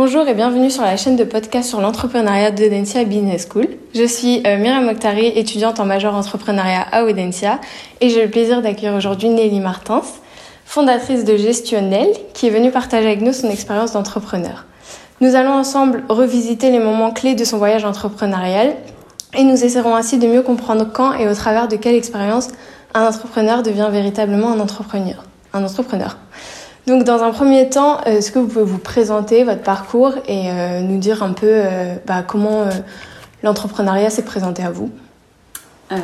Bonjour et bienvenue sur la chaîne de podcast sur l'entrepreneuriat d'Audencia Business School. Je suis euh, Myriam Mokhtari, étudiante en major entrepreneuriat à Audencia et j'ai le plaisir d'accueillir aujourd'hui Nelly Martins, fondatrice de Gestionnel, qui est venue partager avec nous son expérience d'entrepreneur. Nous allons ensemble revisiter les moments clés de son voyage entrepreneurial et nous essaierons ainsi de mieux comprendre quand et au travers de quelle expérience un entrepreneur devient véritablement un entrepreneur. Un entrepreneur. Donc dans un premier temps, euh, est-ce que vous pouvez vous présenter votre parcours et euh, nous dire un peu euh, bah, comment l'entrepreneuriat s'est présenté à vous? Bah,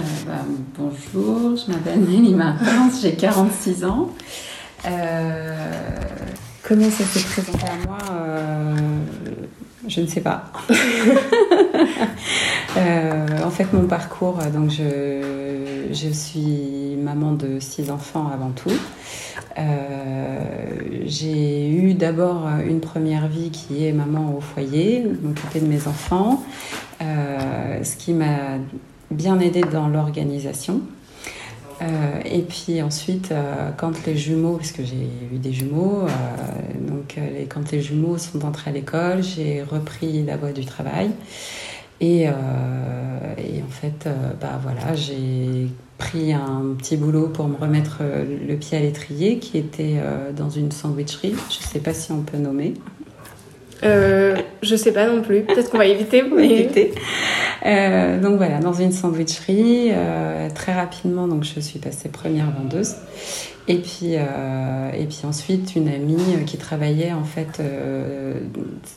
Bonjour, je m'appelle Nelly Martins, j'ai 46 ans. comment ça s'est présenté à moi je ne sais pas. en fait, mon parcours, donc je, je suis maman de six enfants avant tout. Euh, j'ai eu d'abord une première vie qui est maman au foyer, m'occuper de mes enfants, euh, ce qui m'a bien aidé dans l'organisation. Euh, et puis ensuite, quand les jumeaux, parce que j'ai eu des jumeaux, donc les, quand les jumeaux sont entrés à l'école, j'ai repris la voie du travail. Et, et en fait, bah voilà, j'ai pris un petit boulot pour me remettre euh, le pied à l'étrier qui était euh, dans une sandwicherie. Je ne sais pas si on peut nommer. Euh, je sais pas non plus. Peut-être qu'on va éviter. éviter. Euh, donc voilà, dans une sandwicherie, très rapidement, donc je suis passée première vendeuse. Et puis, et puis ensuite, une amie qui travaillait, en fait,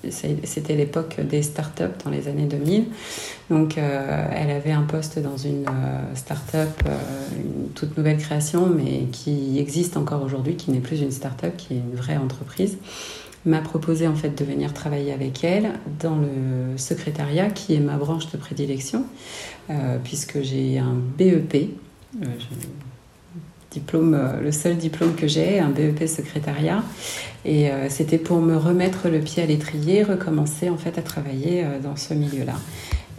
c'était l'époque des startups dans les années 2000. Donc, elle avait un poste dans une start-up, une toute nouvelle création, mais qui existe encore aujourd'hui, qui n'est plus une start-up, qui est une vraie entreprise m'a proposé en fait de venir travailler avec elle dans le secrétariat qui est ma branche de prédilection euh, puisque j'ai un BEP euh, diplôme euh, le seul diplôme que j'ai un BEP secrétariat et c'était pour me remettre le pied à l'étrier recommencer en fait à travailler dans ce milieu là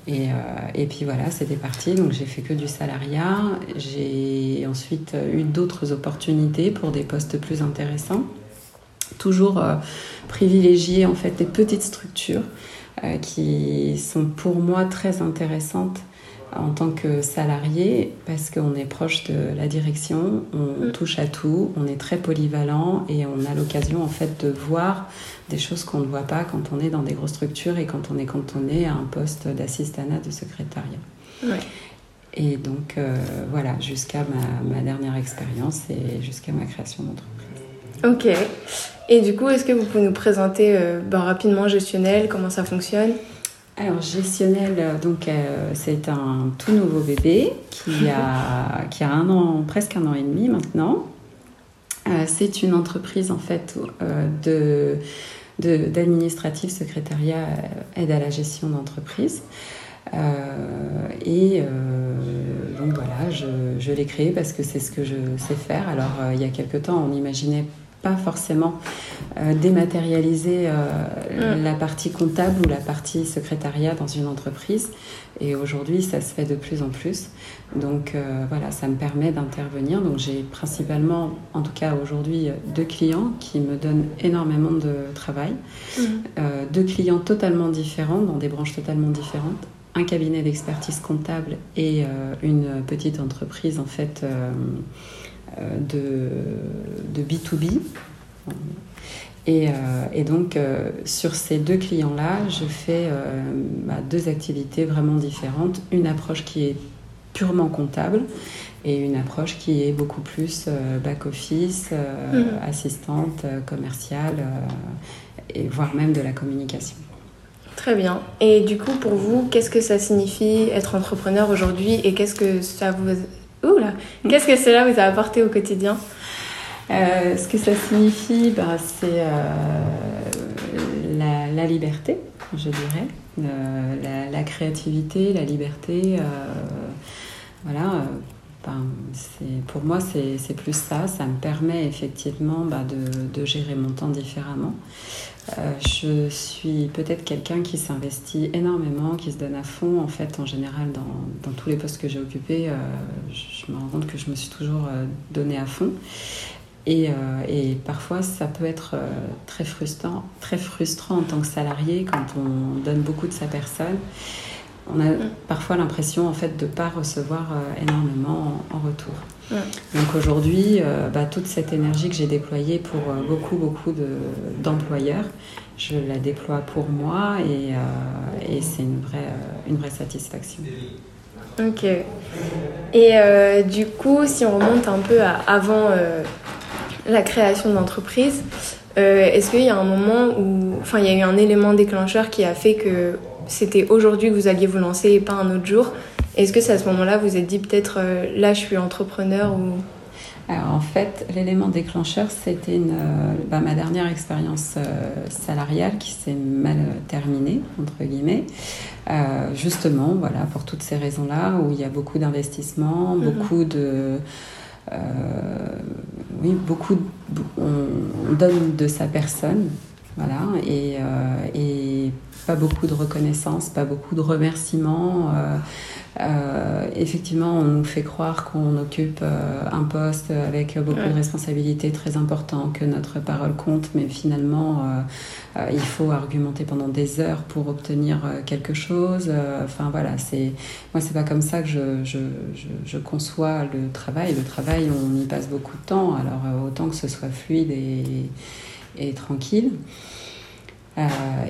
et, et, puis voilà, c'était parti. Donc j'ai fait que du salariat. J'ai ensuite eu d'autres opportunités pour des postes plus intéressants toujours euh, privilégier en fait des petites structures euh, qui sont pour moi très intéressantes en tant que salarié parce qu'on est proche de la direction, on mm. touche à tout, on est très polyvalent et on a l'occasion en fait de voir des choses qu'on ne voit pas quand on est dans des grosses structures et quand on est cantonné à un poste d'assistanat de secrétariat. Et donc euh, voilà, jusqu'à ma, ma, dernière expérience et jusqu'à ma création d'entreprise. Ok. Et du coup, est-ce que vous pouvez nous présenter euh, bah, rapidement Gestionnel, comment ça fonctionne? Alors, Gestionnel, euh, donc, euh, c'est un tout nouveau bébé qui a, qui a un an, presque un an et demi maintenant. c'est une entreprise en fait de, d'administratif secrétariat aide à la gestion d'entreprise. et donc voilà, je, je l'ai créé parce que c'est ce que je sais faire. Alors il y a quelque temps, on imaginait pas forcément euh, dématérialiser euh, mm. la partie comptable ou la partie secrétariat dans une entreprise. Et aujourd'hui, ça se fait de plus en plus. Donc euh, voilà, ça me permet d'intervenir. Donc j'ai principalement, en tout cas aujourd'hui, deux clients qui me donnent énormément de travail. Mm. deux clients totalement différents, dans des branches totalement différentes. Un cabinet d'expertise comptable et une petite entreprise en fait de, de B2B. Et, euh, et donc, euh, sur ces deux clients-là, je fais euh, bah, deux activités vraiment différentes. Une approche qui est purement comptable et une approche qui est beaucoup plus back-office, mmh. assistante commerciale, et voire même de la communication. Très bien. Et du coup, pour vous, qu'est-ce que ça signifie être entrepreneur aujourd'hui et qu'est-ce que ça vous Oula Qu'est-ce que cela vous a apporté au quotidien euh, Ce que ça signifie, bah, c'est euh, la, liberté, je dirais, euh, la, créativité, la liberté. voilà. Pour moi, c'est plus ça. Ça me permet effectivement bah, de, gérer mon temps différemment. Euh, je suis peut-être quelqu'un qui s'investit énormément, qui se donne à fond. En fait, en général, dans, tous les postes que j'ai occupés, euh, je, me rends compte que je me suis toujours euh, donné à fond. Et, et, parfois, ça peut être très frustrant, très frustrant en tant que salarié quand on donne beaucoup de sa personne. On a mm. parfois l'impression en fait de ne pas recevoir énormément en, retour. Mm. Donc aujourd'hui, bah, toute cette énergie que j'ai déployée pour beaucoup, beaucoup d'employeurs, je la déploie pour moi et, euh, et c'est une vraie, euh, une vraie satisfaction. Ok. Et euh, du coup, si on remonte un peu à avant la création d'entreprise, est-ce qu'il y a un moment où, enfin, il y a eu un élément déclencheur qui a fait que c'était aujourd'hui que vous alliez vous lancer et pas un autre jour Est-ce que c'est à ce moment-là vous vous êtes dit peut-être là je suis entrepreneur ou? Alors, en fait, l'élément déclencheur, c'était euh, bah, ma dernière expérience euh, salariale qui s'est mal terminée, entre guillemets. Euh, justement, voilà, pour toutes ces raisons-là, où il y a beaucoup d'investissements, mhm. beaucoup de. oui, beaucoup. on, donne de sa personne, voilà, et, et pas beaucoup de reconnaissance, pas beaucoup de remerciements. Euh, effectivement, on nous fait croire qu'on occupe euh, un poste avec beaucoup de responsabilités très importantes, que notre parole compte, mais finalement, euh, il faut argumenter pendant des heures pour obtenir quelque chose. Enfin voilà, c'est moi, c'est pas comme ça que je, je, je, conçois le travail. Le travail, on y passe beaucoup de temps, alors autant que ce soit fluide et, et tranquille. Euh,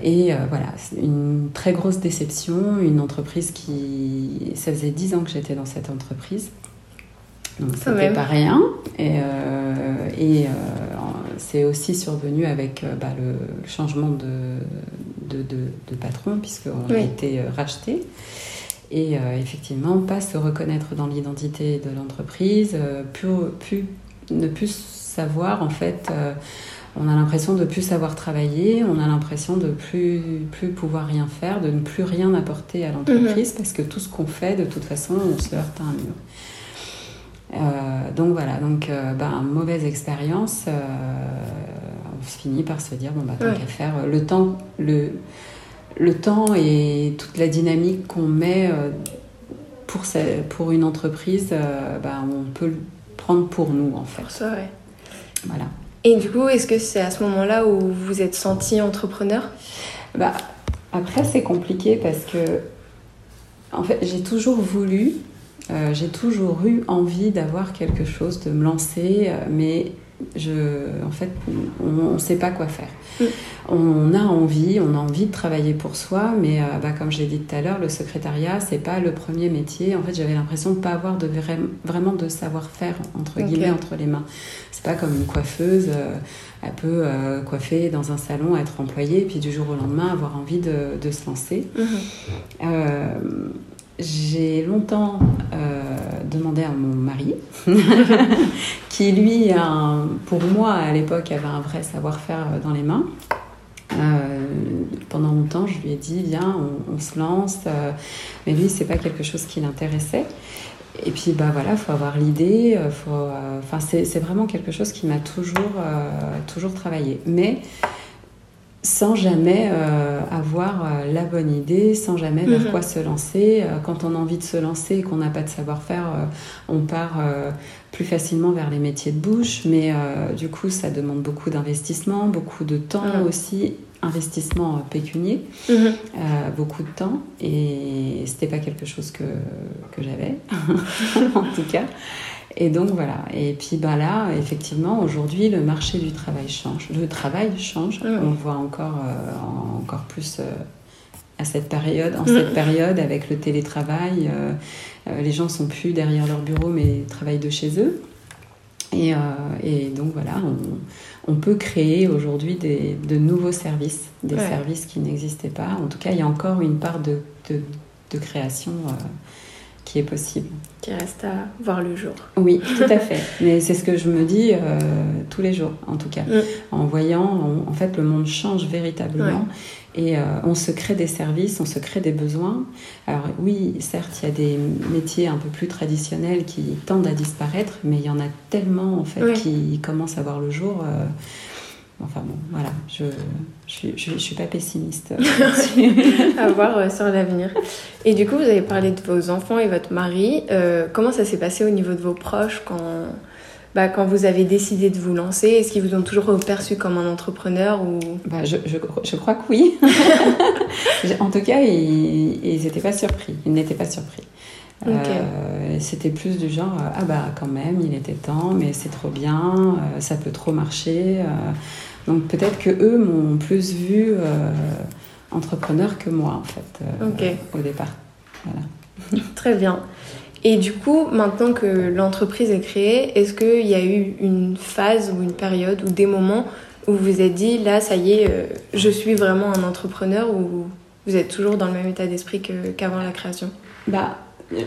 et euh, voilà, une très grosse déception, une entreprise qui... Ça faisait dix ans que j'étais dans cette entreprise. Donc c'était pas rien. Et, euh, et c'est aussi survenu avec bah, le, changement de, de, de, patron, puisqu'on a été racheté. Et effectivement, pas se reconnaître dans l'identité de l'entreprise, plus, ne plus savoir en fait on a l'impression de plus savoir travailler, on a l'impression de plus plus pouvoir rien faire, de ne plus rien apporter à l'entreprise mhm. parce que tout ce qu'on fait, de toute façon, on se heurte à un mur. Euh, donc voilà, donc euh, ben, mauvaise expérience. Euh, on finit par se dire bon bah tant qu'à faire le temps, le le temps et toute la dynamique qu'on met pour pour une entreprise, ben, on peut le prendre pour nous en fait. ça, ouais. Voilà. Et du coup, est-ce que c'est à ce moment-là où vous êtes senti entrepreneur? Bah, Après, c'est compliqué parce que, j'ai toujours voulu, euh, j'ai toujours eu envie d'avoir quelque chose, de me lancer, euh, mais je, en fait, on ne sait pas quoi faire. Mm. On a envie, on a envie de travailler pour soi, mais euh, bah, comme je l'ai dit tout à l'heure, le secrétariat, c'est pas le premier métier. En fait, j'avais l'impression de pas avoir de vraiment de savoir-faire entre guillemets entre les mains. C'est pas comme une coiffeuse, euh, elle peut euh, coiffer dans un salon, être employée, puis du jour au lendemain avoir envie de, se lancer. Mm-hmm. J'ai longtemps demandé à mon mari, qui lui, pour moi à l'époque, avait un vrai savoir-faire dans les mains. Euh, pendant longtemps, je lui ai dit, viens, on, se lance. Euh, mais lui, c'est pas quelque chose qui l'intéressait. Et puis, bah voilà, faut avoir l'idée. Euh, faut, c'est vraiment quelque chose qui m'a toujours, toujours travaillé. Mais sans jamais avoir la bonne idée, sans jamais vers mhm. quoi se lancer. quand on a envie de se lancer et qu'on n'a pas de savoir-faire, on part plus facilement vers les métiers de bouche, mais du coup, ça demande beaucoup d'investissement, beaucoup de temps mhm. aussi, investissement pécunier, mhm. euh, beaucoup de temps, et c'était pas quelque chose que, que j'avais, en tout cas. Et donc voilà. Et puis bah là, effectivement, aujourd'hui, le marché du travail change. Le travail change. Mhm. On le voit encore, euh, encore plus euh, à cette période, en cette mhm. période avec le télétravail. les gens sont plus derrière leur bureau, mais travaillent de chez eux. Et, et donc voilà, on, on peut créer aujourd'hui de nouveaux services, des services qui n'existaient pas. En tout cas, il y a encore une part de, de, création euh, qui est possible. Qui reste à voir le jour. Oui, tout à fait. Mais c'est ce que je me dis euh, tous les jours, en tout cas. Mm. En voyant, en fait, le monde change véritablement. Et euh, on se crée des services, on se crée des besoins. Alors oui, certes, il y a des métiers un peu plus traditionnels qui tendent à disparaître, mais il y en a tellement en fait qui commencent à voir le jour. Euh, enfin bon, voilà, je ne je, suis pas pessimiste. à voir euh, sur l'avenir. Et du coup, vous avez parlé de vos enfants et votre mari. comment ça s'est passé au niveau de vos proches quand bah, quand vous avez décidé de vous lancer? Est-ce qu'ils vous ont toujours perçu comme un entrepreneur ou... bah, je, je, je, crois que oui. en tout cas, ils n'étaient pas surpris. Ils n'étaient pas surpris. Euh, c'était plus du genre ah bah quand même il était temps mais c'est trop bien euh, ça peut trop marcher euh. Donc peut-être que eux m'ont plus vu entrepreneur que moi en fait au départ voilà. très bien et du coup maintenant que l'entreprise est créée est-ce qu'il y a eu une phase ou une période ou des moments où vous vous êtes dit là ça y est je suis vraiment un entrepreneur ou vous êtes toujours dans le même état d'esprit qu'avant la création? Bah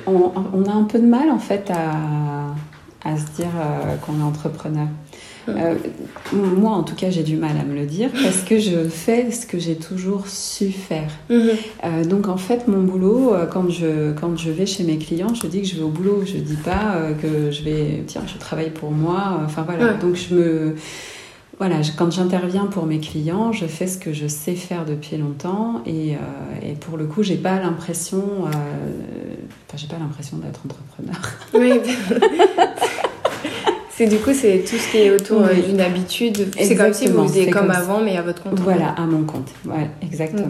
on, a un peu de mal en fait à, se dire euh, qu'on est entrepreneur. Euh, moi, en tout cas, j'ai du mal à me le dire parce que je fais ce que j'ai toujours su faire. Mhm. Euh, donc, en fait, mon boulot, quand je, quand je vais chez mes clients, je dis que je vais au boulot. Je dis pas que je vais, tiens, je travaille pour moi. Enfin, voilà. Donc, je me voilà, quand j'interviens pour mes clients, je fais ce que je sais faire depuis longtemps et, euh, pour le coup, j'ai pas l'impression, euh, enfin, j'ai pas l'impression d'être entrepreneur. Oui. c'est du coup, c'est tout ce qui est autour euh, d'une habitude. C'est comme si vous faisiez comme, avant, mais à votre compte. Voilà, à mon compte. Ouais, exactement.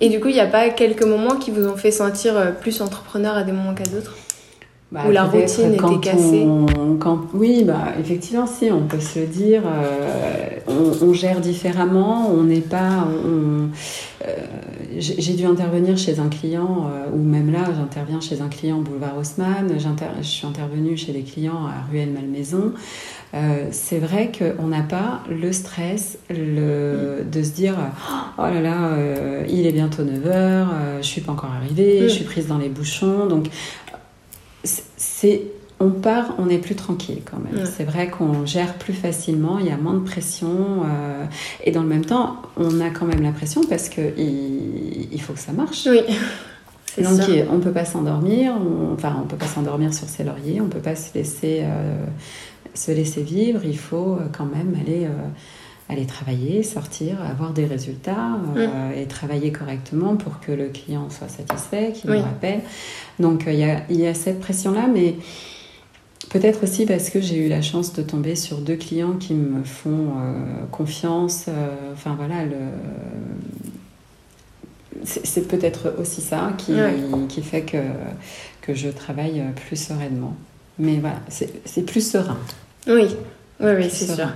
Et du coup, il n'y a pas quelques moments qui vous ont fait sentir plus entrepreneur à des moments qu'à d'autres? Bah, Où la routine était cassée quand, Oui, bah, effectivement, si, on peut se dire. Euh, on, gère différemment, on n'est pas. Euh, j'ai dû intervenir chez un client, euh, ou même là, j'interviens chez un client boulevard Haussmann, je suis intervenue chez des clients à Ruelle-Malmaison. c'est vrai qu'on n'a pas le stress le, de se dire oh là là, il est bientôt 9h, je suis pas encore arrivée, je suis prise dans les bouchons. Donc c'est on part, on est plus tranquille quand même. C'est vrai qu'on gère plus facilement, il y a moins de pression. Euh, et dans le même temps, on a quand même la pression parce qu'il il faut que ça marche. Oui. Donc on ne peut pas s'endormir, enfin on peut pas s'endormir sur ses lauriers, on ne peut pas se laisser, euh, se laisser vivre, il faut euh, quand même aller, aller travailler, sortir, avoir des résultats mm. et travailler correctement pour que le client soit satisfait, qu'il nous rappelle. Donc il y a, y, a, cette pression-là, mais peut-être aussi parce que j'ai eu la chance de tomber sur deux clients qui me font euh, confiance. Euh, enfin voilà, le... c'est peut-être aussi ça qui, qui fait que, que je travaille plus sereinement. Mais voilà, c'est plus serein. Oui, oui, oui c'est sûr.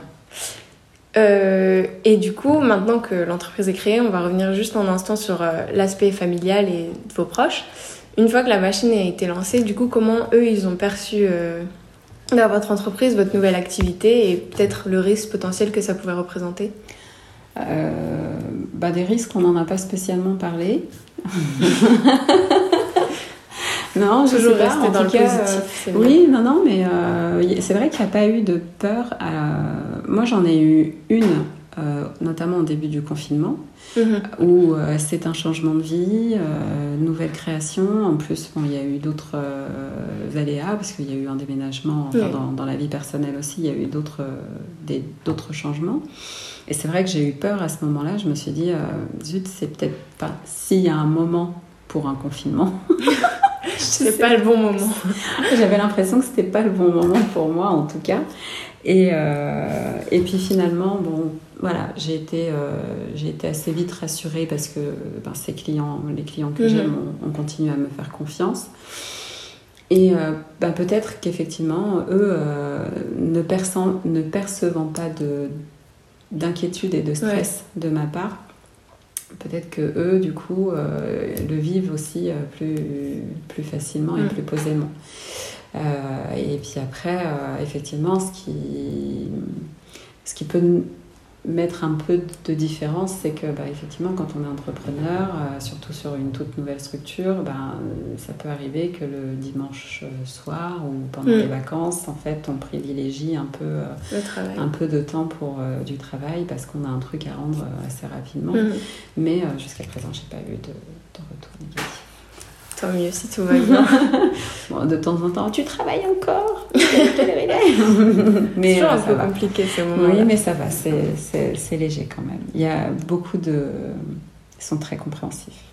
Euh, et du coup, maintenant que l'entreprise est créée, on va revenir juste un instant sur l'aspect familial et vos proches. Une fois que la machine a été lancée, du coup, comment eux, ils ont perçu euh, dans votre entreprise, votre nouvelle activité et peut-être le risque potentiel que ça pouvait représenter? Euh, bah Des risques, on n'en a pas spécialement parlé. non, je Toujours rester dans le positif. oui, non, non, mais euh, c'est vrai qu'il n'y a pas eu de peur. Moi, j'en ai eu une, notamment au début du confinement. Mhm. où euh, c'est un changement de vie, euh, nouvelle création. En plus, bon, il y a eu d'autres euh, aléas parce qu'il y a eu un déménagement dans, dans, la vie personnelle aussi. Il y a eu d'autres d'autres changements. Et c'est vrai que j'ai eu peur à ce moment-là. Je me suis dit, zut, c'est peut-être pas. S'il y a un moment pour un confinement. c'est pas le bon moment. J'avais l'impression que c'était pas le bon moment pour moi, en tout cas. Et, et puis finalement, bon, voilà, j'ai été, euh, j'ai été assez vite rassurée parce que ben, ces clients, les clients que j'aime mhm. ont, continué à me faire confiance. Et euh, ben, peut-être qu'effectivement, eux, euh, ne, ne percevant pas de, d'inquiétude et de stress de ma part, peut-être que eux, du coup, le vivent aussi plus, plus facilement et mhm. plus posément. et puis après, effectivement, ce qui, ce qui peut mettre un peu de différence, c'est que bah, effectivement, quand on est entrepreneur, euh, surtout sur une toute nouvelle structure, bah, ça peut arriver que le dimanche euh, soir ou pendant mm. les vacances, en fait, on privilégie un peu, euh, un peu de temps pour du travail parce qu'on a un truc à rendre assez rapidement. Mm. Mais jusqu'à présent, j'ai pas eu de, de retour négatif. Tant mieux si tout va bien. bon, de temps en temps, tu travailles encore mais C'est un peu compliqué ce moment. Oui, mais ça va, c'est léger quand même. Il y a beaucoup de. Ils sont très compréhensifs.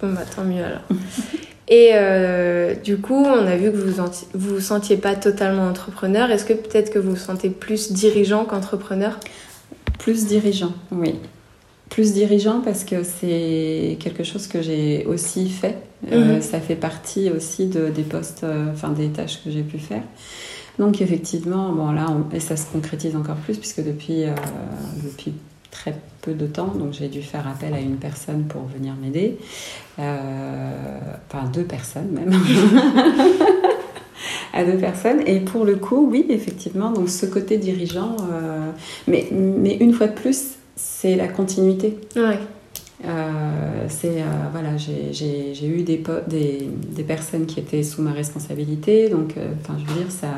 Bon, bah tant mieux alors. Et euh, du coup, on a vu que vous vous vous sentiez pas totalement entrepreneur. Est-ce que peut-être que vous vous sentez plus dirigeant qu'entrepreneur? Plus dirigeant, oui. Plus dirigeant parce que c'est quelque chose que j'ai aussi fait. Euh, Mhm. ça fait partie aussi de, des postes, euh, enfin des tâches que j'ai pu faire. Donc effectivement, bon là, on- et ça se concrétise encore plus puisque depuis, euh, depuis très peu de temps, donc j'ai dû faire appel à une personne pour venir m'aider, enfin deux personnes même. à deux personnes et pour le coup oui effectivement donc ce côté dirigeant mais, mais une fois de plus c'est la continuité Ouais. Euh, c'est euh, voilà, j'ai- eu des, des, des personnes qui étaient sous ma responsabilité, donc euh, je veux dire ça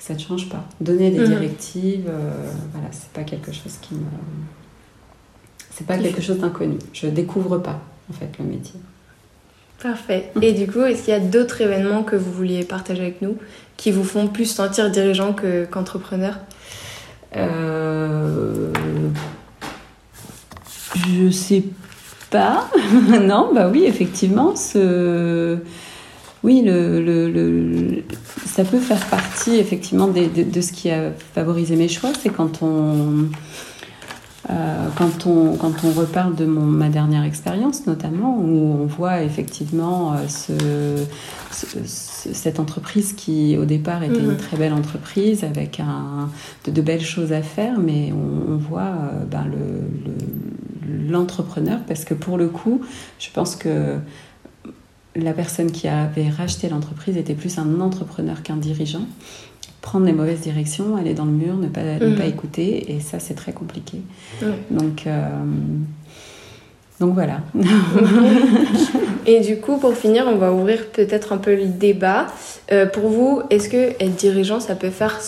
ça ne change pas. Donner des Mhm. directives, voilà, c'est pas quelque chose qui me c'est pas quelque chose d'inconnu. Je découvre pas en fait le métier. Parfait. Et du coup, est-ce qu'il y a d'autres événements que vous vouliez partager avec nous qui vous font plus sentir dirigeant que- qu'entrepreneur? Je sais pas. non, bah oui, effectivement, ce... oui, le, le- le- ça peut faire partie effectivement de, de ce qui a favorisé mes choix. C'est quand on, euh, quand on, quand on reparle de mon, ma dernière expérience, notamment, où on voit effectivement euh, ce, ce- ce- cette entreprise qui, au départ, était Mhm. une très belle entreprise avec un, de, de belles choses à faire, mais on, on voit euh, ben, le- le- l'entrepreneur, parce que pour le coup, je pense que la personne qui avait racheté l'entreprise était plus un entrepreneur qu'un dirigeant. Prendre les mauvaises directions, aller dans le mur, ne pas, ne pas écouter, et ça, c'est très compliqué. Donc, euh, donc voilà. Et du coup, pour finir, on va ouvrir peut-être un peu le débat. Euh, pour vous, est-ce que être dirigeant, ça peut faire,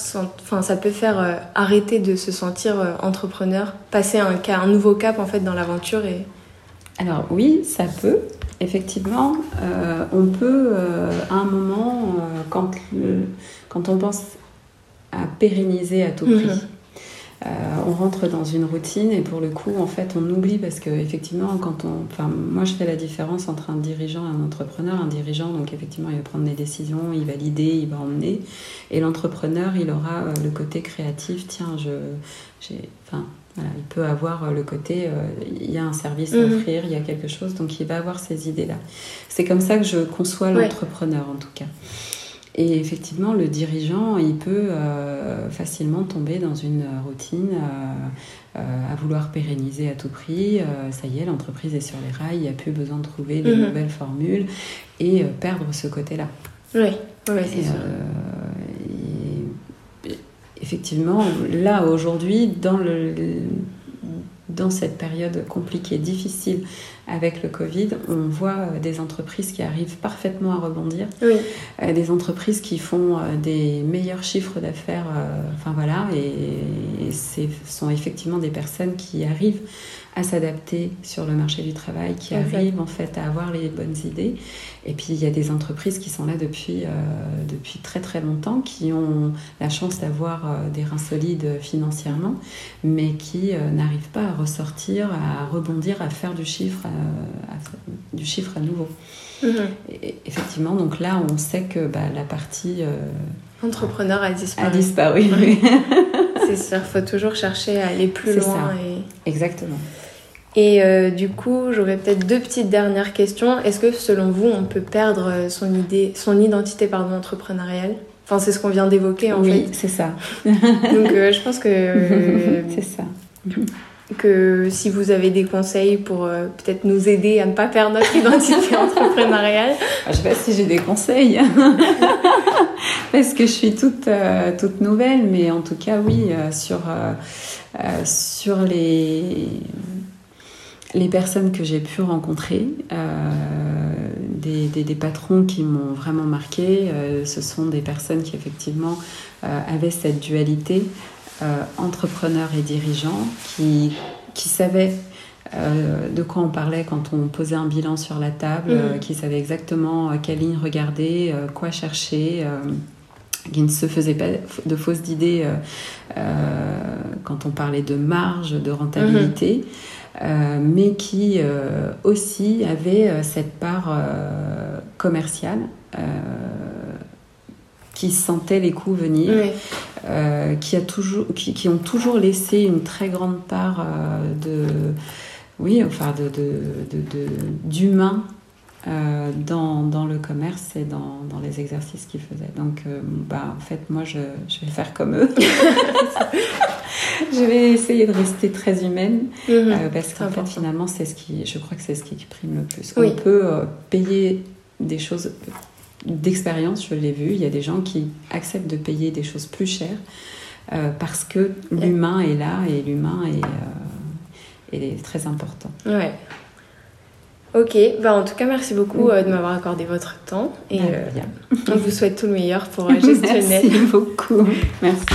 enfin, ça peut faire euh, arrêter de se sentir euh, entrepreneur, passer un, nouveau cap en fait dans l'aventure et Alors oui, ça peut. Effectivement, on peut à un moment, quand, le- quand on pense à pérenniser à tout prix, Mhm. Euh, on rentre dans une routine et pour le coup, en fait, on oublie parce que effectivement, quand on, enfin, moi, je fais la différence entre un dirigeant et un entrepreneur. Un dirigeant, donc effectivement, il va prendre des décisions, il va l'idée, il va emmener, et l'entrepreneur, il aura euh, le côté créatif. Tiens, je, j'ai, enfin, voilà, il peut avoir euh, le côté, euh, il y a un service à Mhm. offrir, il y a quelque chose, donc il va avoir ces idées-là. C'est comme ça que je conçois Ouais. l'entrepreneur en tout cas. Et effectivement, le dirigeant, il peut euh, facilement tomber dans une routine euh, euh, à vouloir pérenniser à tout prix. Euh, ça y est, l'entreprise est sur les rails, il n'y a plus besoin de trouver des Mhm. nouvelles formules et euh, perdre ce côté-là. oui, ouais, c'est Et, sûr. euh, et- effectivement, là aujourd'hui, dans, le, dans cette période compliquée, difficile avec le Covid, on voit euh, des entreprises qui arrivent parfaitement à rebondir, Oui, euh, des entreprises qui font euh, des meilleurs chiffres d'affaires, enfin voilà, et, et ce sont effectivement des personnes qui arrivent à s'adapter sur le marché du travail, qui arrivent en fait à avoir les bonnes idées. Et puis il y a des entreprises qui sont là depuis, euh, depuis très très longtemps, qui ont la chance d'avoir euh, des reins solides financièrement, mais qui euh, n'arrivent pas à ressortir, à rebondir, à faire du chiffre, à- du chiffre à nouveau. Mhm. Et effectivement, donc là, on sait que bah, la partie entrepreneur a a disparu. disparu. c'est sûr, faut toujours chercher à aller plus loin. Et, Exactement. et euh, du coup, j'aurais peut-être deux petites dernières questions. Est-ce que selon vous, on peut perdre euh, son idée, son identité pardon entrepreneuriale? Enfin, c'est ce qu'on vient d'évoquer en oui, c'est ça. fait. Donc, euh, je pense que euh, c'est ça. Que si vous avez des conseils pour euh, peut-être nous aider à ne pas perdre notre identité entrepreneuriale. Je sais pas si j'ai des conseils. Parce que je suis toute, euh, toute nouvelle, mais en tout cas, oui, euh, sur, sur les, les personnes que j'ai pu rencontrer, des, des, des patrons qui m'ont vraiment marqué, ce sont des personnes qui, effectivement, avaient cette dualité euh, entrepreneur et dirigeant, qui, qui savaient euh, de quoi on parlait quand on posait un bilan sur la table, Mhm. euh, qui savait exactement quelle ligne regarder, quoi chercher, qui ne se faisait pas de fausses idées euh, euh, quand on parlait de marge, de rentabilité, mais qui aussi avait cette part commerciale qui sentait les coûts venir, qui, a toujours, qui, qui, ont toujours laissé une très grande part de, oui, enfin, de, d'humain euh, dans, dans, le commerce et dans, dans les exercices qu'ils faisaient. Donc, euh, bah, en fait, moi, je, je, vais faire comme eux. je vais essayer de rester très humaine mhm. euh, parce qu'en fait, finalement, c'est ce qui, je crois que c'est ce qui prime le plus. On peut payer des choses d'expérience, je l'ai vu. Il y a des gens qui acceptent de payer des choses plus chères parce que l'humain est là et l'humain est est très important. Ouais. Ok, bah en tout cas, merci beaucoup euh, de m'avoir accordé votre temps et euh, on vous souhaite tout le meilleur pour euh, gestionner. merci beaucoup. Merci.